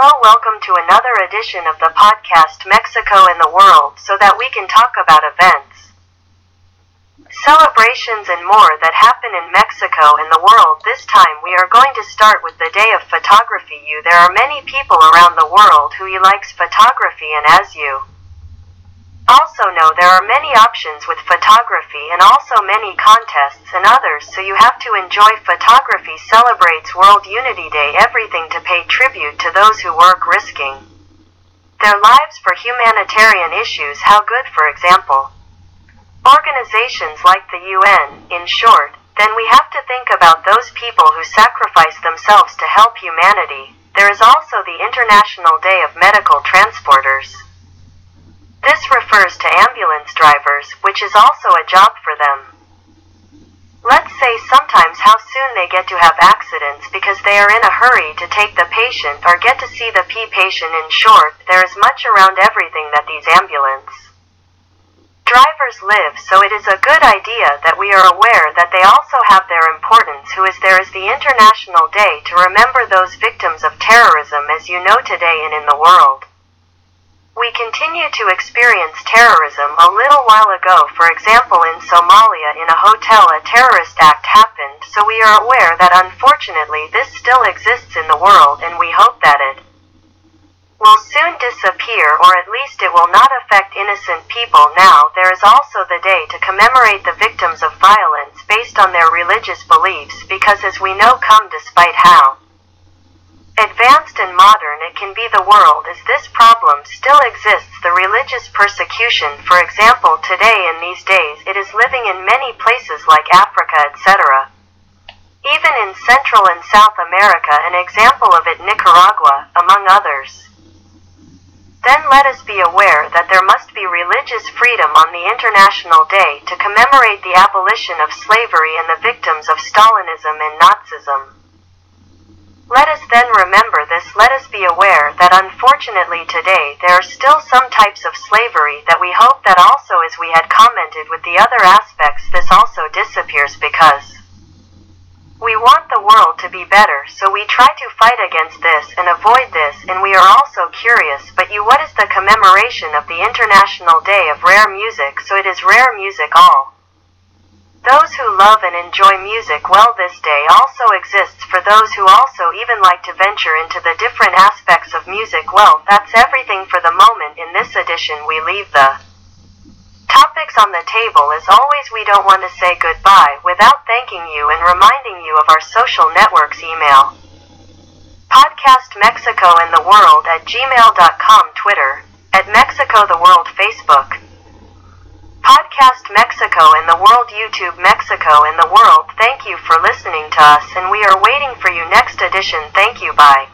Hello, welcome to another edition of the podcast Mexico in the World so that we can talk about events, celebrations, and more that happen in Mexico and the world. This time we are going to start with the day of photography. You, there are many people around the world who likes photography, and as you also know, there are many options with photography and also many contests and others, so you have to enjoy photography celebrates World Unity Day, everything to pay tribute to those who work risking their lives for humanitarian issues. How good, for example, organizations like the UN, in short, then we have to think about those people who sacrifice themselves to help humanity. There is also the International Day of Medical Transporters. This refers to ambulance drivers, which is also a job for them. Let's say sometimes how soon they get to have accidents because they are in a hurry to take the patient or get to see the P patient. In short, there is much around everything that these ambulance drivers live, so it is a good idea that we are aware that they also have their importance. Who is there is the International Day to remember those victims of terrorism as you know today and in the world. We continue to experience terrorism. A little while ago, for example, in Somalia, in a hotel, a terrorist act happened, so we are aware that unfortunately this still exists in the world, and we hope that it will soon disappear, or at least it will not affect innocent people. Now, there is also the day to commemorate the victims of violence based on their religious beliefs, because as we know, come despite how advanced and modern it can be the world as this problem still exists the religious persecution for example today in these days it is living in many places like africa etc even in central and south america an example of it nicaragua among others. Then let us be aware that there must be religious freedom on the international day to commemorate the abolition of slavery and the victims of stalinism and nazism let us then remember this. Let us be aware that unfortunately today there are still some types of slavery that we hope that also as we had commented with the other aspects this also disappears because we want the world to be better. So we try to fight against this and avoid this and we are also curious. But you what is the commemoration of the International Day of Rare Music? So it is rare music all those who love and enjoy music well this day also exists for those who also even like to venture into the different aspects of music well. That's everything for the moment in this edition. We leave the topics on the table. As always we don't want to say goodbye without thanking you and reminding you of our social networks email. Podcast mexico and the world at gmail.com twitter at mexico the world facebook Mexico and the World YouTube Mexico and the World. Thank you for listening to us and we are waiting for you next edition. Thank you. Bye.